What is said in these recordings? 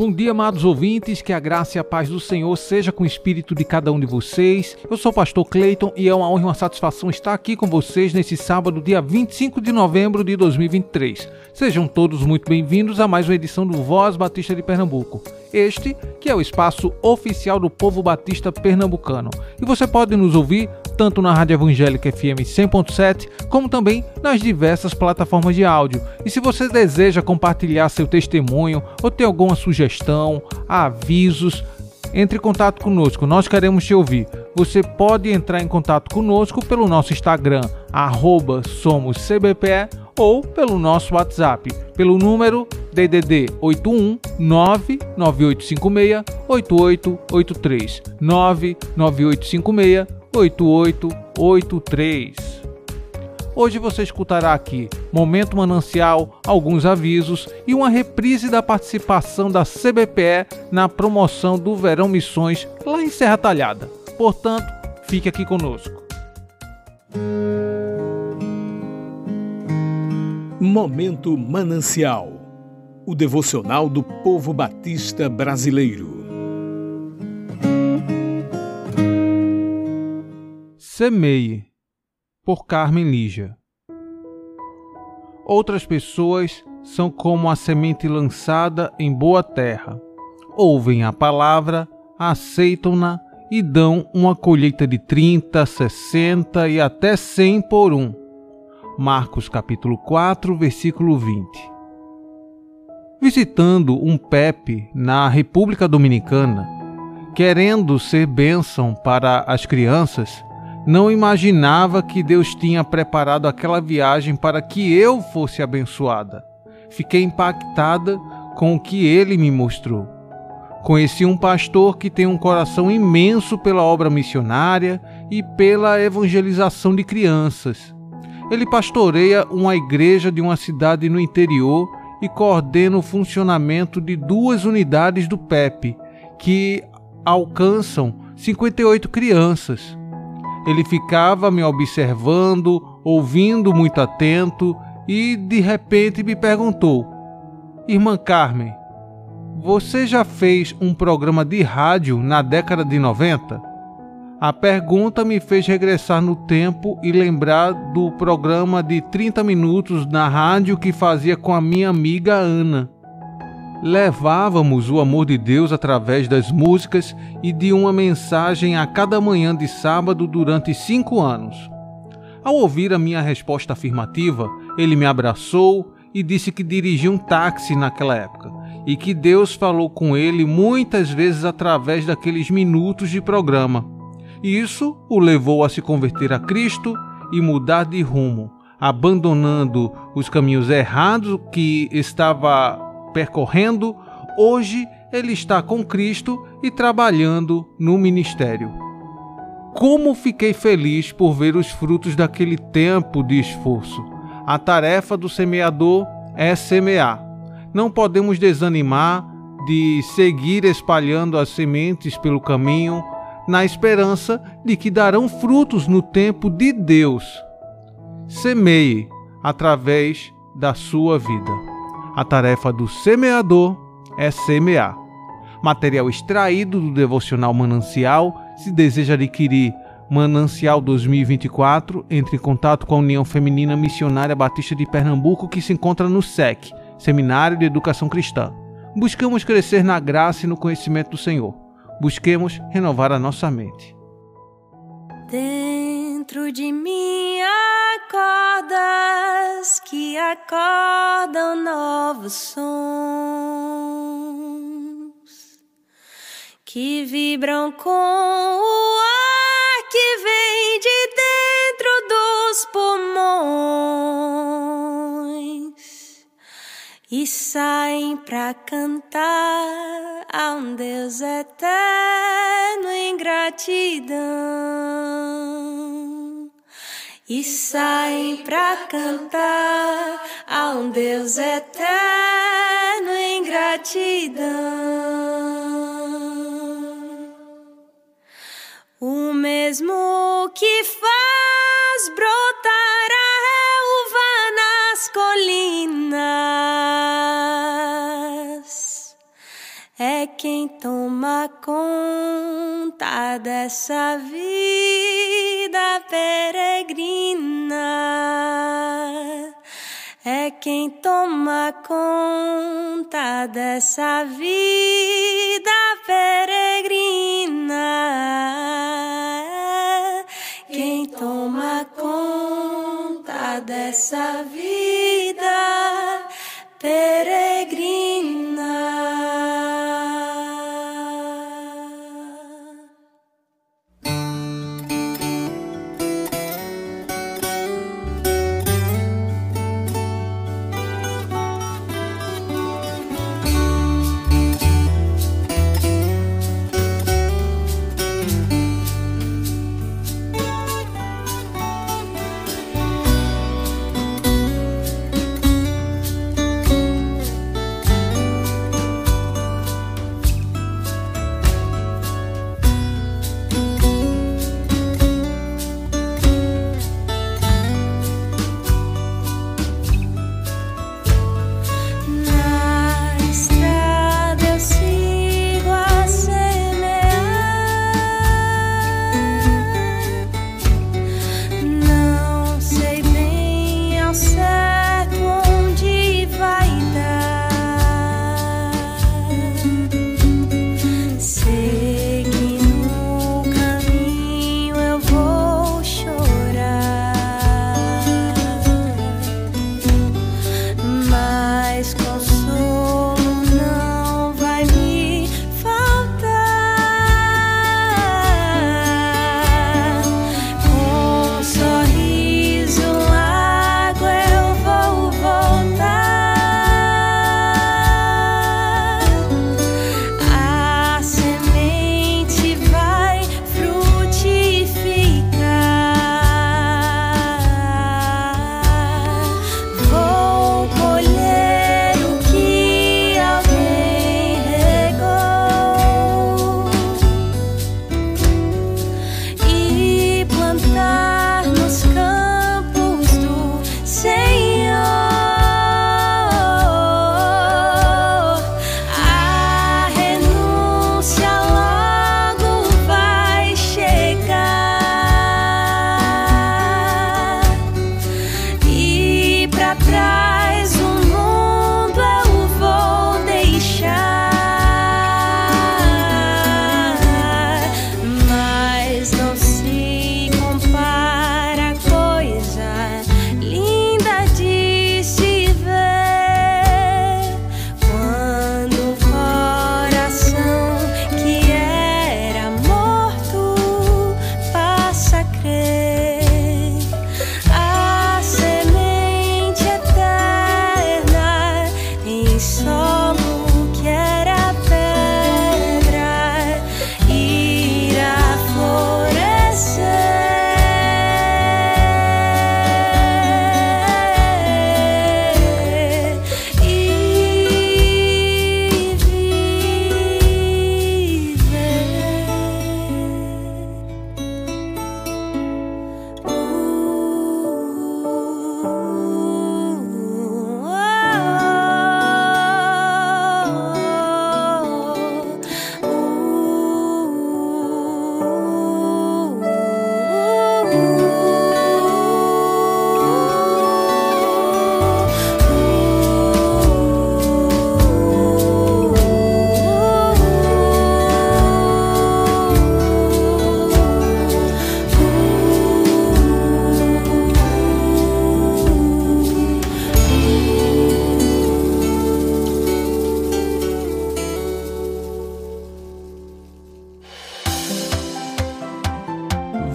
Bom dia, amados ouvintes, que a graça e a paz do Senhor seja com o espírito de cada um de vocês. Eu sou o pastor Cleiton e é uma honra e uma satisfação estar aqui com vocês nesse sábado, dia 25 de novembro de 2023. Sejam todos muito bem-vindos a mais uma edição do Voz Batista de Pernambuco. Este que é o espaço oficial do povo batista pernambucano. E você pode nos ouvir tanto na Rádio Evangélica FM 100.7, como também nas diversas plataformas de áudio. E se você deseja compartilhar seu testemunho ou ter alguma sugestão, avisos, entre em contato conosco, nós queremos te ouvir. Você pode entrar em contato conosco pelo nosso Instagram, SomosCBPE, ou pelo nosso WhatsApp, pelo número DDD 81 99856 8883 99856 8883. Hoje você escutará aqui Momento Manancial, alguns avisos e uma reprise da participação da CBPE na promoção do Verão Missões lá em Serra Talhada. Portanto, fique aqui conosco. Momento Manancial o devocional do povo batista brasileiro. Semeie, por Carmen Lígia. Outras pessoas são como a semente lançada em boa terra. Ouvem a palavra, aceitam-na e dão uma colheita de 30, 60 e até 100 por um. Marcos capítulo 4, versículo 20. Visitando um Pepe na República Dominicana, querendo ser bênção para as crianças, não imaginava que Deus tinha preparado aquela viagem para que eu fosse abençoada. Fiquei impactada com o que ele me mostrou. Conheci um pastor que tem um coração imenso pela obra missionária e pela evangelização de crianças. Ele pastoreia uma igreja de uma cidade no interior e coordena o funcionamento de duas unidades do PEP, que alcançam 58 crianças. Ele ficava me observando, ouvindo muito atento e de repente me perguntou: Irmã Carmen, você já fez um programa de rádio na década de 90? A pergunta me fez regressar no tempo e lembrar do programa de 30 minutos na rádio que fazia com a minha amiga Ana. Levávamos o amor de Deus através das músicas e de uma mensagem a cada manhã de sábado durante cinco anos. Ao ouvir a minha resposta afirmativa, ele me abraçou e disse que dirigia um táxi naquela época e que Deus falou com ele muitas vezes através daqueles minutos de programa. Isso o levou a se converter a Cristo e mudar de rumo, abandonando os caminhos errados que estava percorrendo, hoje ele está com Cristo e trabalhando no ministério. Como fiquei feliz por ver os frutos daquele tempo de esforço. A tarefa do semeador é semear. Não podemos desanimar de seguir espalhando as sementes pelo caminho, na esperança de que darão frutos no tempo de Deus. Semeie através da sua vida. A tarefa do semeador é semear. Material extraído do devocional Manancial. Se deseja adquirir Manancial 2024, entre em contato com a União Feminina Missionária Batista de Pernambuco, que se encontra no SEC, Seminário de Educação Cristã. Buscamos crescer na graça e no conhecimento do Senhor. Busquemos renovar a nossa mente. Dentro de mim acordas que acordam novos sons que vibram com o ar que vem de dentro dos pulmões e saem para cantar a um Deus eterno em gratidão e saem pra cantar a um Deus eterno em gratidão. O mesmo que faz brotar a relva nas colinas é quem toma conta dessa vida peregrina é quem toma conta dessa vida peregrina. É quem toma conta dessa vida peregrina.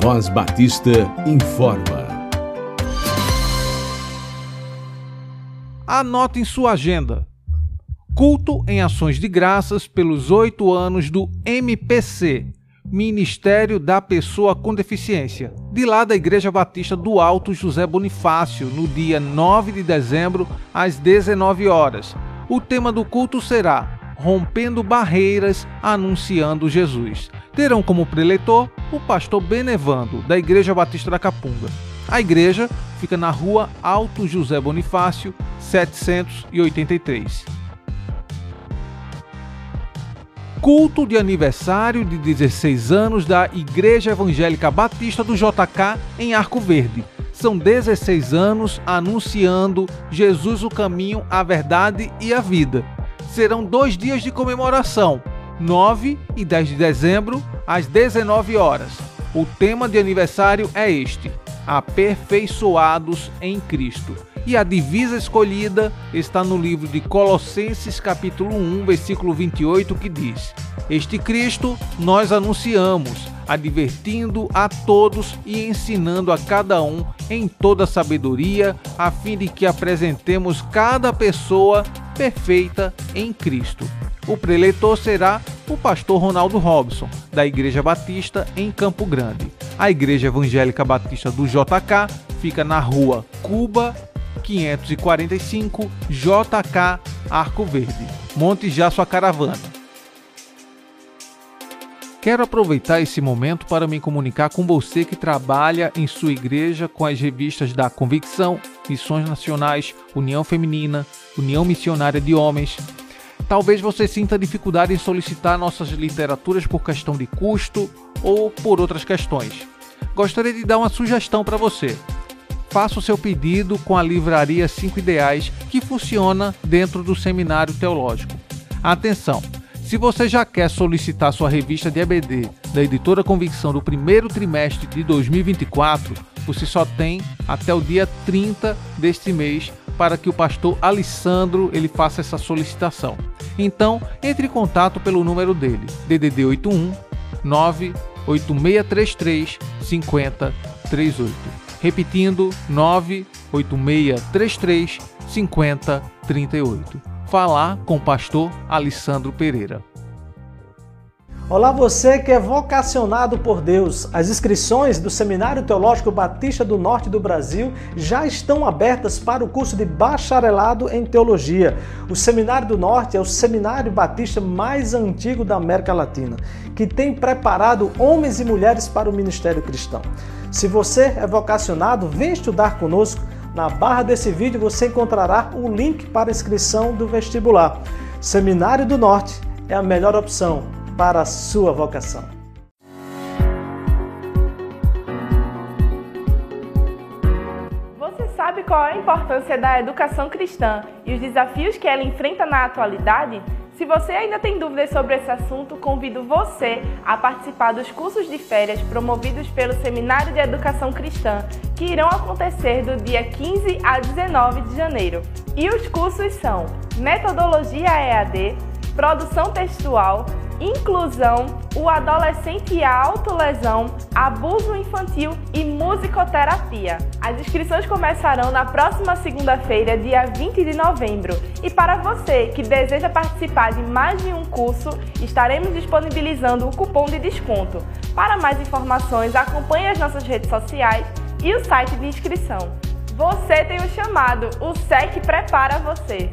Voz Batista informa. Anote em sua agenda. Culto em ações de graças pelos oito anos do MPC, Ministério da Pessoa com Deficiência, de lá da Igreja Batista do Alto José Bonifácio, no dia 9 de dezembro, às 19 horas. O tema do culto será Rompendo Barreiras, Anunciando Jesus. Terão como preletor o pastor Benevando, da Igreja Batista da Capunga. A igreja fica na rua Alto José Bonifácio, 783. Culto de aniversário de 16 anos da Igreja Evangélica Batista do JK em Arco Verde. São 16 anos anunciando Jesus o caminho, a verdade e a vida. Serão dois dias de comemoração, 9 e 10 de dezembro, às 19 horas. O tema de aniversário é este: Aperfeiçoados em Cristo. E a divisa escolhida está no livro de Colossenses, capítulo 1, versículo 28, que diz: Este Cristo nós anunciamos, advertindo a todos e ensinando a cada um em toda sabedoria, a fim de que apresentemos cada pessoa perfeita em Cristo. O preletor será o pastor Ronaldo Robson, da Igreja Batista em Campo Grande. A Igreja Evangélica Batista do JK fica na rua Cuba 545 JK Arco Verde. Monte já sua caravana. Quero aproveitar esse momento para me comunicar com você que trabalha em sua igreja com as revistas da Convicção, Missões Nacionais, União Feminina, União Missionária de Homens. Talvez você sinta dificuldade em solicitar nossas literaturas por questão de custo ou por outras questões. Gostaria de dar uma sugestão para você faça o seu pedido com a livraria 5 Ideais, que funciona dentro do Seminário Teológico. Atenção! Se você já quer solicitar sua revista de EBD da editora Convicção do primeiro trimestre de 2024, você só tem até o dia 30 deste mês para que o pastor Alessandro ele faça essa solicitação. Então, entre em contato pelo número dele, DDD 81 98633 5038. Repetindo, 98633 5038. Falar com o pastor Alessandro Pereira. Olá, você que é vocacionado por Deus. As inscrições do Seminário Teológico Batista do Norte do Brasil já estão abertas para o curso de bacharelado em teologia. O Seminário do Norte é o seminário batista mais antigo da América Latina, que tem preparado homens e mulheres para o ministério cristão. Se você é vocacionado, vem estudar conosco. Na barra desse vídeo você encontrará o link para inscrição do vestibular. Seminário do Norte é a melhor opção para a sua vocação. Você sabe qual é a importância da educação cristã e os desafios que ela enfrenta na atualidade? Se você ainda tem dúvidas sobre esse assunto, convido você a participar dos cursos de férias promovidos pelo Seminário de Educação Cristã, que irão acontecer do dia 15 a 19 de janeiro. E os cursos são Metodologia EAD, Produção Textual, inclusão, o adolescente e a autolesão, abuso infantil e musicoterapia. As inscrições começarão na próxima segunda-feira, dia 20 de novembro. E para você que deseja participar de mais de um curso, estaremos disponibilizando o cupom de desconto. Para mais informações, acompanhe as nossas redes sociais e o site de inscrição. Você tem o chamado, o SEC prepara você.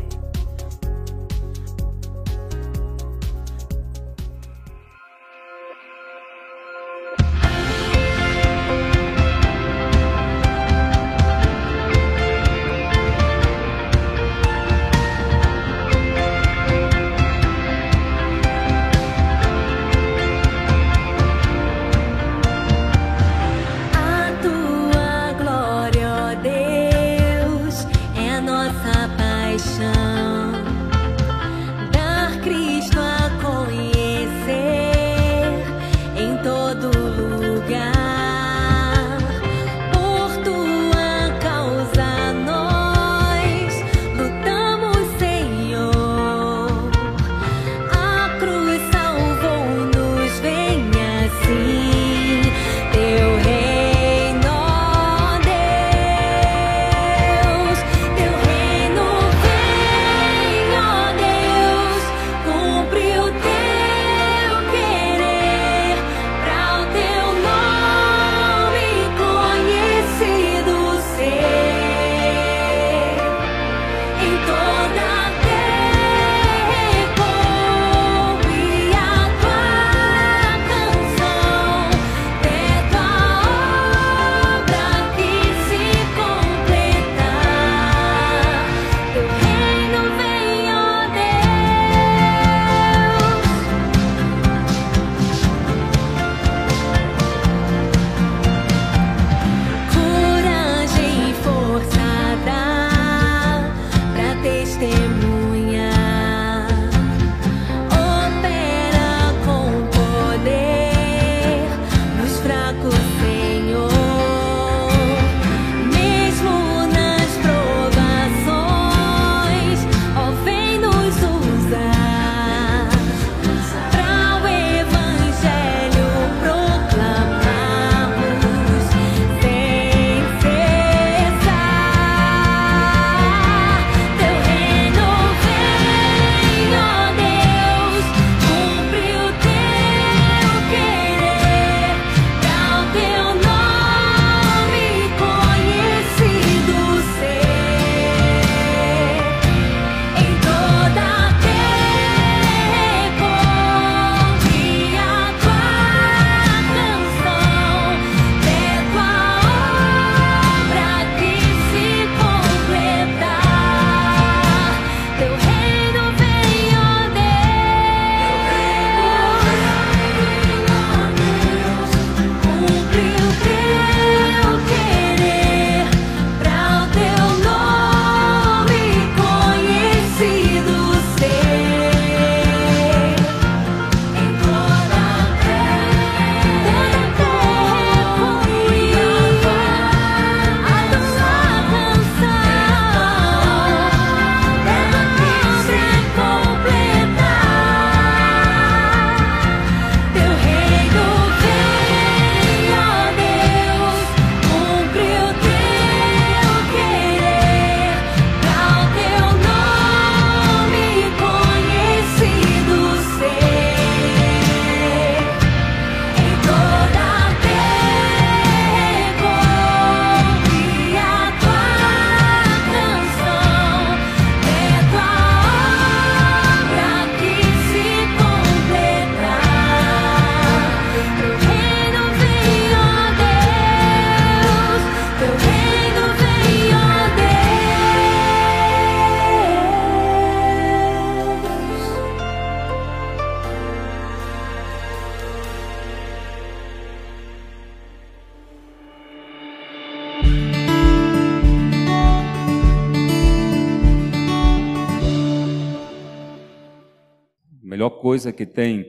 Coisa que tem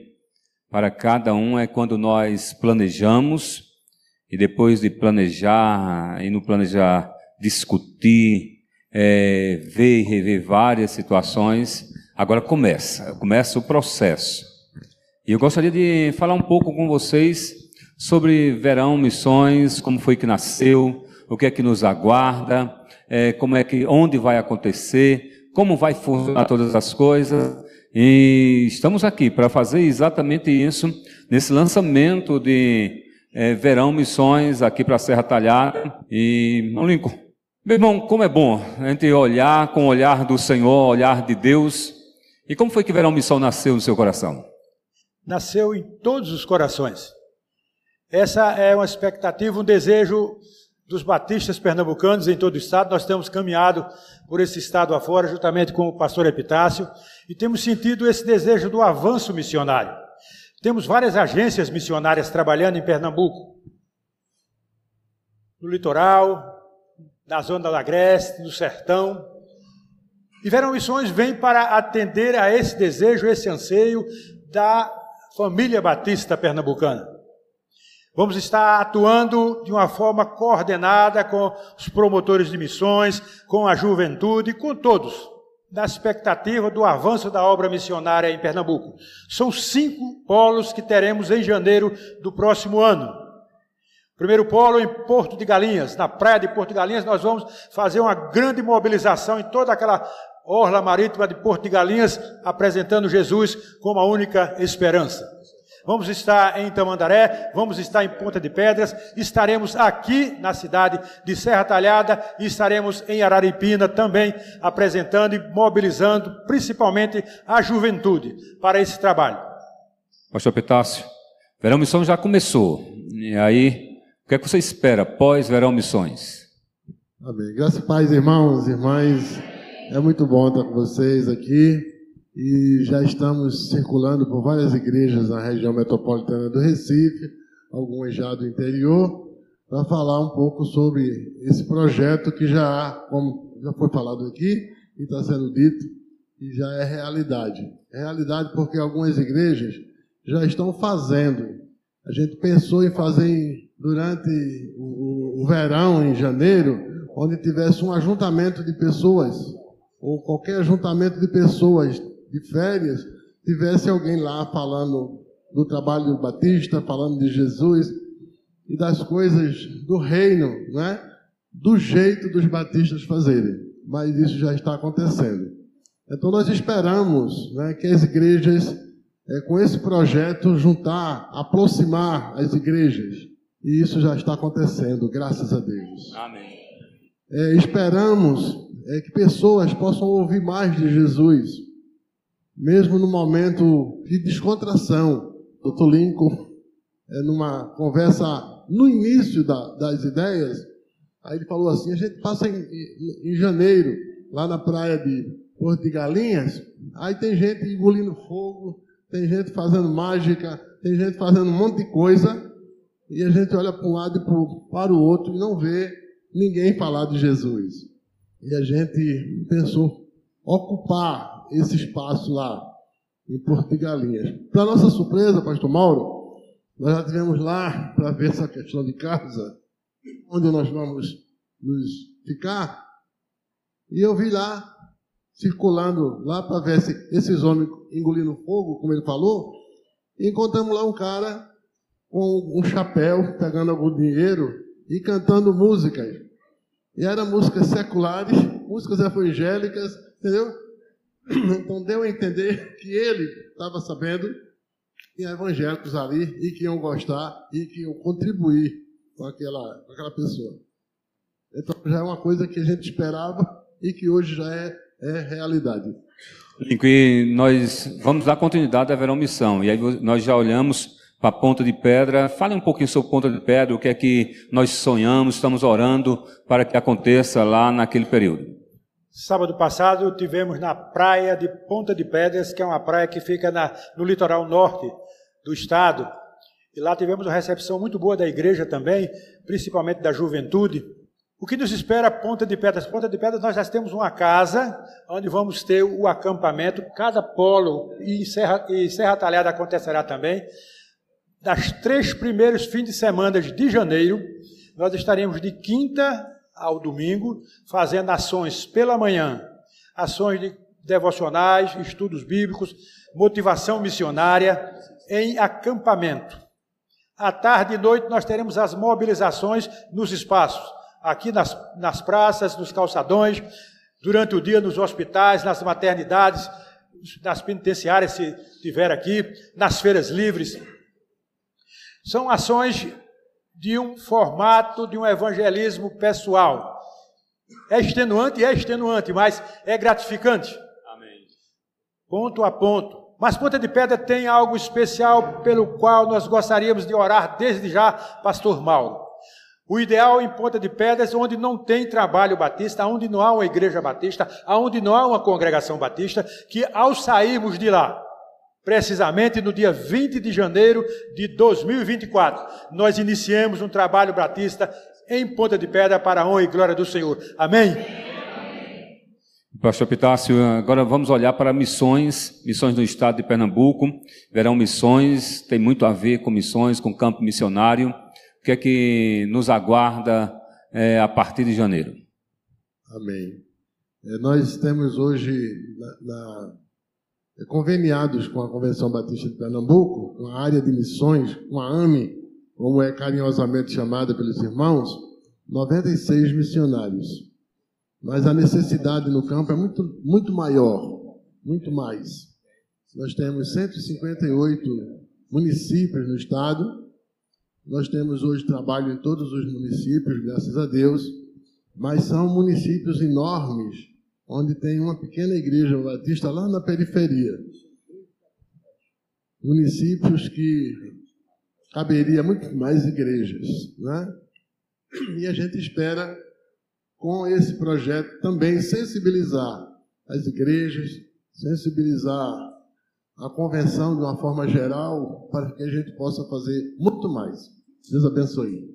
para cada um é quando nós planejamos e depois de planejar e no planejar discutir, é, ver e rever várias situações, agora começa, começa o processo. E eu gostaria de falar um pouco com vocês sobre Verão Missões, como foi que nasceu, o que é que nos aguarda, é, como é que, onde vai acontecer, como vai funcionar todas as coisas. E estamos aqui para fazer exatamente isso nesse lançamento de é, Verão Missões aqui para a Serra Talhada. E, Lincoln, meu irmão, como é bom a gente olhar com o olhar do Senhor, olhar de Deus. E como foi que Verão Missão nasceu no seu coração? Nasceu em todos os corações. Essa é uma expectativa, um desejo dos batistas pernambucanos em todo o estado. Nós temos caminhado por esse estado afora, juntamente com o pastor Epitácio, e temos sentido esse desejo do avanço missionário. Temos várias agências missionárias trabalhando em Pernambuco, no litoral, na zona da Agreste, no sertão. E Verão Missões vem para atender a esse desejo, esse anseio da família batista pernambucana. Vamos estar atuando de uma forma coordenada com os promotores de missões, com a juventude, com todos, na expectativa do avanço da obra missionária em Pernambuco. São cinco polos que teremos em janeiro do próximo ano. Primeiro polo em Porto de Galinhas, na praia de Porto de Galinhas, nós vamos fazer uma grande mobilização em toda aquela orla marítima de Porto de Galinhas, apresentando Jesus como a única esperança vamos estar em Tamandaré, vamos estar em Ponta de Pedras, estaremos aqui na cidade de Serra Talhada e estaremos em Araripina também apresentando e mobilizando principalmente a juventude para esse trabalho. Pastor Petácio, Verão Missões já começou. E aí, o que é que você espera pós Verão Missões? Amém. Graças a paz, irmãos, irmãs. É muito bom estar com vocês aqui e já estamos circulando por várias igrejas na região metropolitana do Recife, algumas já do interior, para falar um pouco sobre esse projeto que já, como já foi falado aqui e está sendo dito, e já é realidade. É realidade porque algumas igrejas já estão fazendo. A gente pensou em fazer durante o, o verão, em janeiro, onde tivesse um ajuntamento de pessoas, ou qualquer ajuntamento de pessoas de férias, tivesse alguém lá falando do trabalho do Batista, falando de Jesus e das coisas do reino, né? do jeito dos batistas fazerem. Mas isso já está acontecendo. Então nós esperamos né, que as igrejas, é, com esse projeto, juntar, aproximar as igrejas. E isso já está acontecendo, graças a Deus. Amém. É, esperamos é, que pessoas possam ouvir mais de Jesus mesmo no momento de descontração. Dr. Lincoln, é, numa conversa no início da, das ideias, aí ele falou assim: a gente passa em, em, em janeiro, lá na praia de Porto de Galinhas, aí tem gente engolindo fogo, tem gente fazendo mágica, tem gente fazendo um monte de coisa, e a gente olha para um lado e para o outro e não vê ninguém falar de Jesus. E a gente pensou ocupar esse espaço lá, em Porto de Galinhas. Para nossa surpresa, pastor Mauro, nós já estivemos lá para ver essa questão de casa, onde nós vamos nos ficar, e eu vi lá, circulando lá para ver esses homens engolindo fogo, como ele falou, e encontramos lá um cara com um chapéu, pegando algum dinheiro e cantando músicas. E eram músicas seculares, músicas evangélicas, entendeu? Então deu a entender que ele estava sabendo que evangélicos ali e que iam gostar e que iam contribuir com aquela, com aquela pessoa. Então já é uma coisa que a gente esperava e que hoje já é, é realidade. E nós vamos dar continuidade à Verão Missão. E aí nós já olhamos para a Ponta de Pedra. Fale um pouquinho sobre Ponta de Pedra, o que é que nós sonhamos, estamos orando para que aconteça lá naquele período. Sábado passado tivemos na praia de Ponta de Pedras, que é uma praia que fica na, no litoral norte do estado. E lá tivemos uma recepção muito boa da igreja também, principalmente da juventude. O que nos espera Ponta de Pedras? Ponta de Pedras nós já temos uma casa onde vamos ter o acampamento, cada polo e Serra, e Serra Talhada acontecerá também. Das três primeiros fins de semana de janeiro, nós estaremos de quinta ao domingo fazendo ações pela manhã, ações de devocionais, estudos bíblicos, motivação missionária em acampamento. À tarde e noite nós teremos as mobilizações nos espaços aqui nas, nas praças, nos calçadões, durante o dia nos hospitais, nas maternidades, nas penitenciárias, se tiver aqui, nas feiras livres. São ações de um formato de um evangelismo pessoal. É extenuante, é extenuante, mas é gratificante. Amém. Ponto a ponto. Mas Ponta de Pedra tem algo especial pelo qual nós gostaríamos de orar desde já, Pastor Mauro. O ideal em Ponta de Pedras, onde não tem trabalho batista, onde não há uma igreja batista, onde não há uma congregação batista, que ao sairmos de lá, precisamente no dia 20 de janeiro de 2024, nós iniciemos um trabalho batista em Ponta de Pedra para a honra e glória do Senhor. Amém? Pastor Pitácio, agora vamos olhar para missões, missões no estado de Pernambuco. Verão missões, tem muito a ver com missões, com campo missionário que é que nos aguarda é, a partir de janeiro. Amém. É, nós temos hoje na, na, conveniados com a Convenção Batista de Pernambuco, com a área de missões, com a AME, como é carinhosamente chamada pelos irmãos, 96 missionários. Mas a necessidade no campo é muito, muito maior, muito mais. Nós temos 158 municípios no estado, nós temos hoje trabalho em todos os municípios, graças a Deus, mas são municípios enormes, onde tem uma pequena igreja batista lá na periferia. Municípios que caberia muito mais igrejas, né? E a gente espera com esse projeto também sensibilizar as igrejas, sensibilizar a convenção de uma forma geral, para que a gente possa fazer muito mais. Deus abençoe.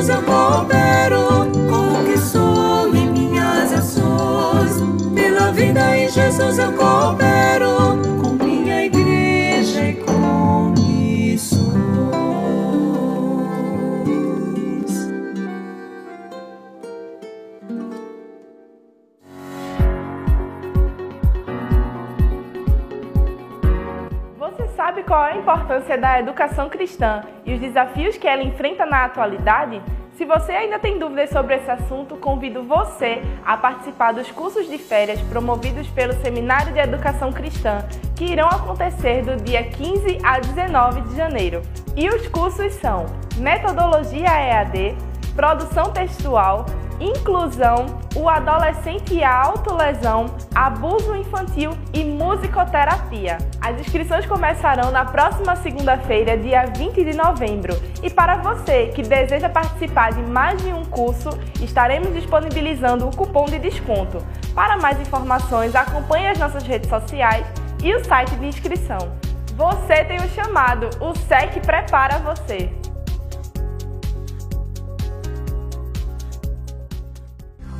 em Jesus eu coopero com o que sou e minhas ações. Pela vida em Jesus eu coopero qual a importância da educação cristã e os desafios que ela enfrenta na atualidade? Se você ainda tem dúvidas sobre esse assunto, convido você a participar dos cursos de férias promovidos pelo Seminário de Educação Cristã, que irão acontecer do dia 15 a 19 de janeiro. E os cursos são Metodologia EAD, Produção Textual, Inclusão, o adolescente e a autolesão, abuso infantil e musicoterapia. As inscrições começarão na próxima segunda-feira, dia 20 de novembro. E para você que deseja participar de mais de um curso, estaremos disponibilizando o cupom de desconto. Para mais informações, acompanhe as nossas redes sociais e o site de inscrição. Você tem o chamado, o SEC prepara você.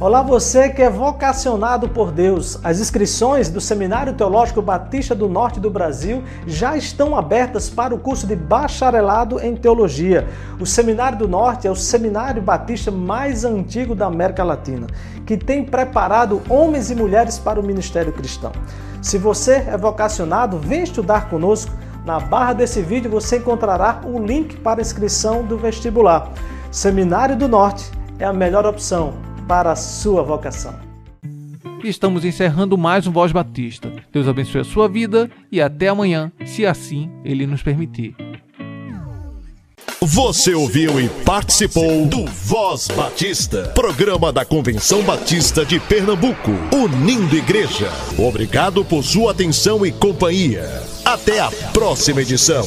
Olá, você que é vocacionado por Deus. As inscrições do Seminário Teológico Batista do Norte do Brasil já estão abertas para o curso de bacharelado em teologia. O Seminário do Norte é o seminário batista mais antigo da América Latina, que tem preparado homens e mulheres para o ministério cristão. Se você é vocacionado, vem estudar conosco. Na barra desse vídeo você encontrará o link para inscrição do vestibular. Seminário do Norte é a melhor opção para a sua vocação. Estamos encerrando mais um Voz Batista. Deus abençoe a sua vida e até amanhã, se assim Ele nos permitir. Você ouviu e participou do Voz Batista, programa da Convenção Batista de Pernambuco, unindo igreja. Obrigado por sua atenção e companhia. Até a próxima edição.